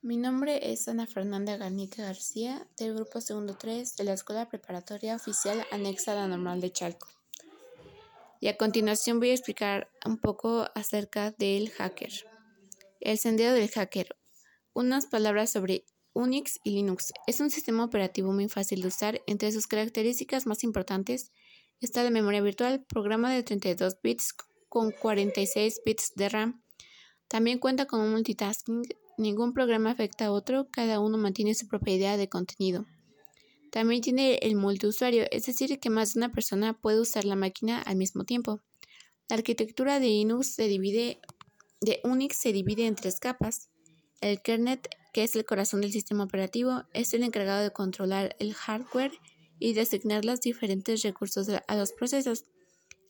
Mi nombre es Ana Fernanda Garnica García, del grupo segundo 3 de la Escuela Preparatoria Oficial Anexa a la Normal de Chalco. Y a continuación voy a explicar un poco acerca del hacker. El sendero del hacker. Unas palabras sobre Unix y Linux. Es un sistema operativo muy fácil de usar. Entre sus características más importantes está la memoria virtual, programa de 32 bits con 46 bits de RAM. También cuenta con un multitasking Ningún programa afecta a otro, cada uno mantiene su propia idea de contenido. También tiene el multiusuario, es decir, que más de una persona puede usar la máquina al mismo tiempo. La arquitectura de Linux se divide de Unix se divide en tres capas. El kernel, que es el corazón del sistema operativo, es el encargado de controlar el hardware y de asignar los diferentes recursos a los procesos.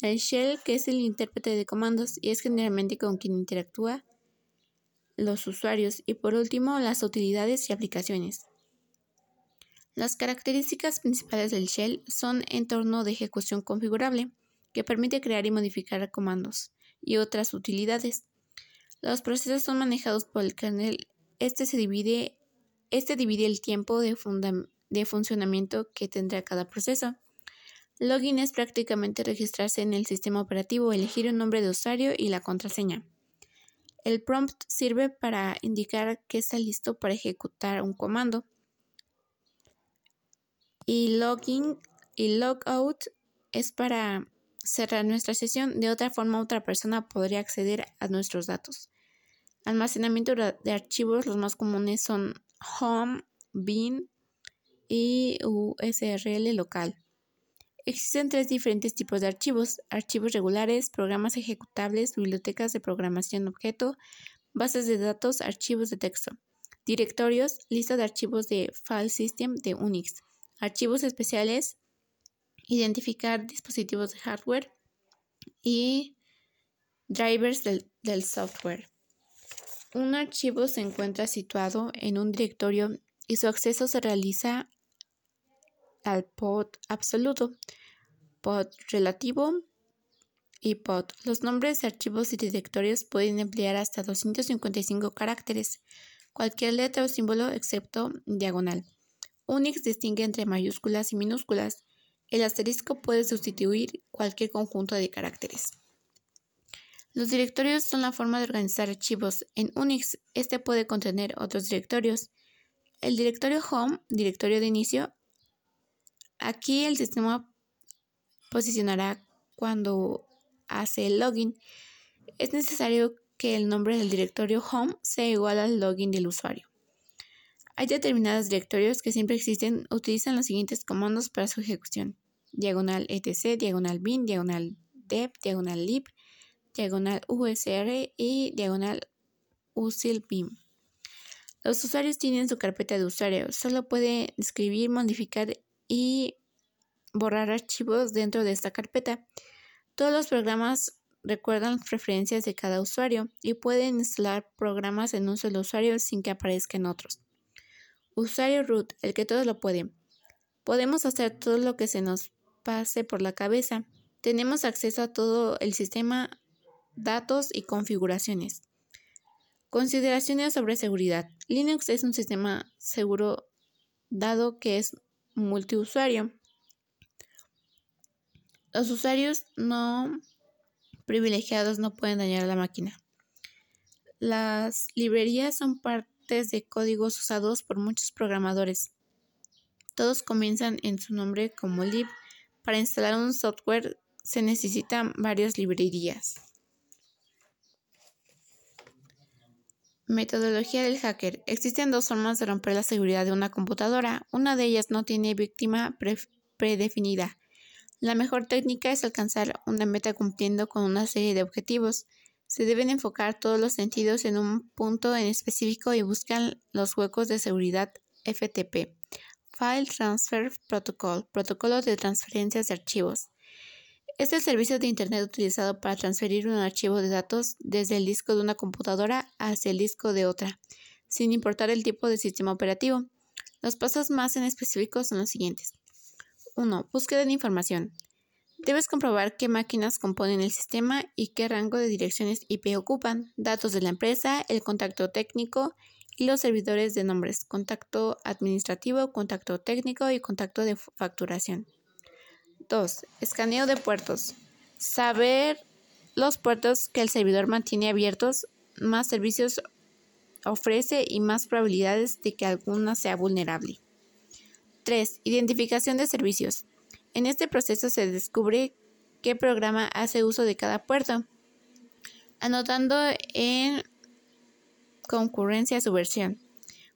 El shell, que es el intérprete de comandos y es generalmente con quien interactúa los usuarios y por último las utilidades y aplicaciones. Las características principales del shell son entorno de ejecución configurable, que permite crear y modificar comandos y otras utilidades. Los procesos son manejados por el kernel. Este, se divide, este divide el tiempo de, de funcionamiento que tendrá cada proceso. Login es prácticamente registrarse en el sistema operativo, elegir un nombre de usuario y la contraseña. El prompt sirve para indicar que está listo para ejecutar un comando. Y login y logout es para cerrar nuestra sesión. De otra forma, otra persona podría acceder a nuestros datos. Almacenamiento de archivos, los más comunes son home, bin y USRL local. Existen tres diferentes tipos de archivos, archivos regulares, programas ejecutables, bibliotecas de programación objeto, bases de datos, archivos de texto, directorios, lista de archivos de file system de Unix, archivos especiales, identificar dispositivos de hardware y drivers del, del software. Un archivo se encuentra situado en un directorio y su acceso se realiza al pod absoluto, pod relativo y pod. Los nombres de archivos y directorios pueden emplear hasta 255 caracteres, cualquier letra o símbolo excepto diagonal. Unix distingue entre mayúsculas y minúsculas. El asterisco puede sustituir cualquier conjunto de caracteres. Los directorios son la forma de organizar archivos. En Unix, este puede contener otros directorios. El directorio Home, directorio de inicio, Aquí el sistema posicionará cuando hace el login. Es necesario que el nombre del directorio home sea igual al login del usuario. Hay determinados directorios que siempre existen, utilizan los siguientes comandos para su ejecución. Diagonal etc, diagonal bin, diagonal dev, diagonal lib, diagonal usr y diagonal usilbin. Los usuarios tienen su carpeta de usuario, solo puede escribir, modificar y borrar archivos dentro de esta carpeta. Todos los programas recuerdan preferencias de cada usuario y pueden instalar programas en un solo usuario sin que aparezcan otros. Usuario root, el que todo lo puede. Podemos hacer todo lo que se nos pase por la cabeza. Tenemos acceso a todo el sistema, datos y configuraciones. Consideraciones sobre seguridad. Linux es un sistema seguro dado que es multiusuario. Los usuarios no privilegiados no pueden dañar la máquina. Las librerías son partes de códigos usados por muchos programadores. Todos comienzan en su nombre como lib. Para instalar un software se necesitan varias librerías. Metodología del hacker. Existen dos formas de romper la seguridad de una computadora. Una de ellas no tiene víctima predefinida. La mejor técnica es alcanzar una meta cumpliendo con una serie de objetivos. Se deben enfocar todos los sentidos en un punto en específico y buscan los huecos de seguridad FTP. File Transfer Protocol, protocolo de transferencias de archivos. Es el servicio de Internet utilizado para transferir un archivo de datos desde el disco de una computadora hacia el disco de otra, sin importar el tipo de sistema operativo. Los pasos más en específico son los siguientes. 1. Búsqueda de información. Debes comprobar qué máquinas componen el sistema y qué rango de direcciones IP ocupan, datos de la empresa, el contacto técnico y los servidores de nombres, contacto administrativo, contacto técnico y contacto de facturación. 2. Escaneo de puertos. Saber los puertos que el servidor mantiene abiertos, más servicios ofrece y más probabilidades de que alguna sea vulnerable. 3. Identificación de servicios. En este proceso se descubre qué programa hace uso de cada puerto, anotando en concurrencia su versión.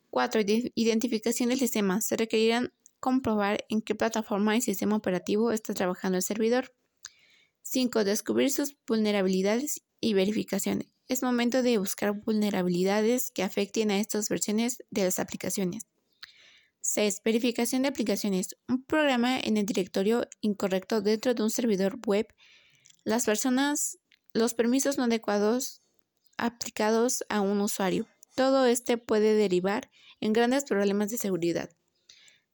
4. Identificación del sistema. Se requerirán comprobar en qué plataforma y sistema operativo está trabajando el servidor. 5. Descubrir sus vulnerabilidades y verificación. Es momento de buscar vulnerabilidades que afecten a estas versiones de las aplicaciones. 6. Verificación de aplicaciones. Un programa en el directorio incorrecto dentro de un servidor web. Las personas, los permisos no adecuados aplicados a un usuario. Todo este puede derivar en grandes problemas de seguridad.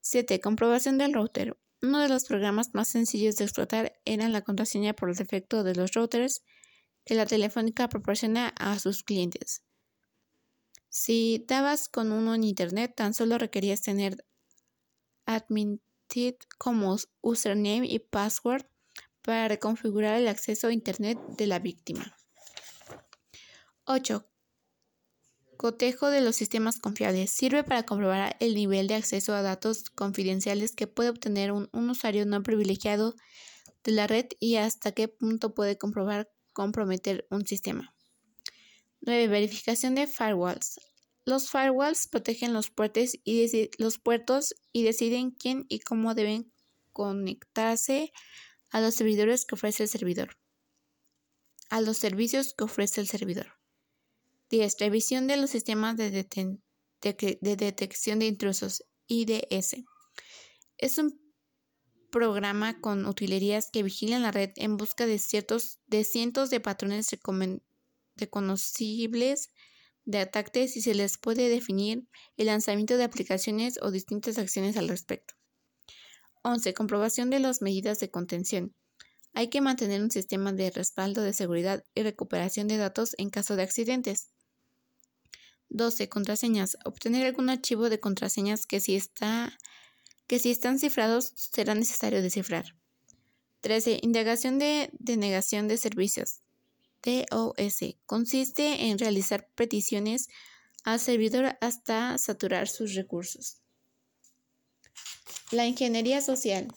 7. Comprobación del router. Uno de los programas más sencillos de explotar era la contraseña por defecto de los routers que la telefónica proporciona a sus clientes. Si dabas con uno en Internet, tan solo requerías tener admitted como username y password para reconfigurar el acceso a Internet de la víctima. 8. Cotejo de los sistemas confiables. Sirve para comprobar el nivel de acceso a datos confidenciales que puede obtener un, usuario no privilegiado de la red y hasta qué punto puede comprometer un sistema. 9. Verificación de firewalls. Los firewalls protegen los puertos y, los puertos y deciden quién y cómo deben conectarse a los servidores que ofrece el servidor. A los servicios que ofrece el servidor. 10. Revisión de los sistemas de, detección de intrusos, IDS. Es un programa con utilerías que vigilan la red en busca de, ciertos, de cientos de patrones reconocibles de ataques y se les puede definir el lanzamiento de aplicaciones o distintas acciones al respecto. 11. Comprobación de las medidas de contención. Hay que mantener un sistema de respaldo de seguridad y recuperación de datos en caso de accidentes. 12. Contraseñas. Obtener algún archivo de contraseñas que si, está, que si están cifrados será necesario descifrar. 13. Indagación de denegación de servicios. DOS. Consiste en realizar peticiones al servidor hasta saturar sus recursos. La ingeniería social.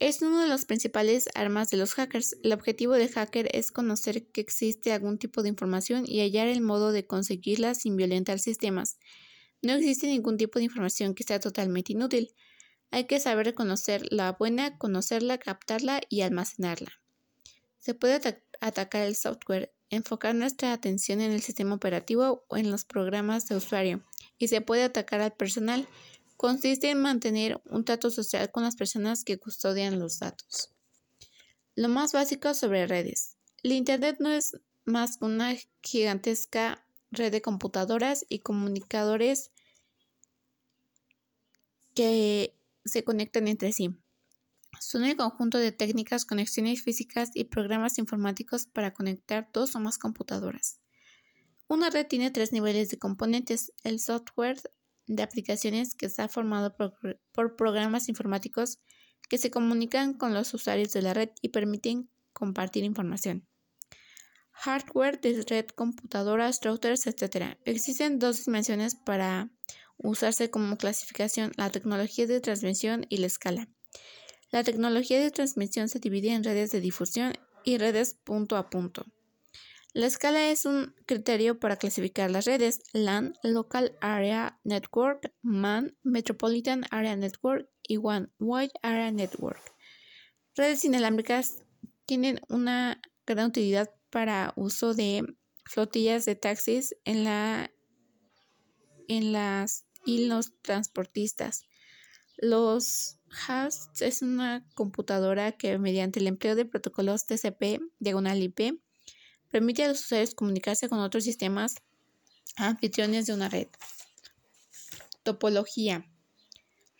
Es una de las principales armas de los hackers. El objetivo del hacker es conocer que existe algún tipo de información y hallar el modo de conseguirla sin violentar sistemas. No existe ningún tipo de información que sea totalmente inútil. Hay que saber reconocer la buena, conocerla, captarla y almacenarla. Se puede atacar el software, enfocar nuestra atención en el sistema operativo o en los programas de usuario, y se puede atacar al personal consiste en mantener un trato social con las personas que custodian los datos. Lo más básico sobre redes. El Internet no es más que una gigantesca red de computadoras y comunicadores que se conectan entre sí. Son el conjunto de técnicas, conexiones físicas y programas informáticos para conectar dos o más computadoras. Una red tiene tres niveles de componentes, el software, de aplicaciones que está formado por, programas informáticos que se comunican con los usuarios de la red y permiten compartir información. Hardware de red, computadoras, routers, etc. Existen dos dimensiones para usarse como clasificación, la tecnología de transmisión y la escala. La tecnología de transmisión se divide en redes de difusión y redes punto a punto. La escala es un criterio para clasificar las redes LAN, Local Area Network, MAN, Metropolitan Area Network y One Wide Area Network. Redes inalámbricas tienen una gran utilidad para uso de flotillas de taxis en las y los transportistas. Los hosts es una computadora que mediante el empleo de protocolos TCP, diagonal IP, Permite a los usuarios comunicarse con otros sistemas anfitriones de una red. Topología.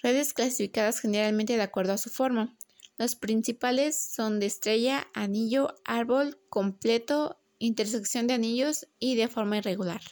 Redes clasificadas generalmente de acuerdo a su forma. Los principales son de estrella, anillo, árbol, completo, intersección de anillos y de forma irregular.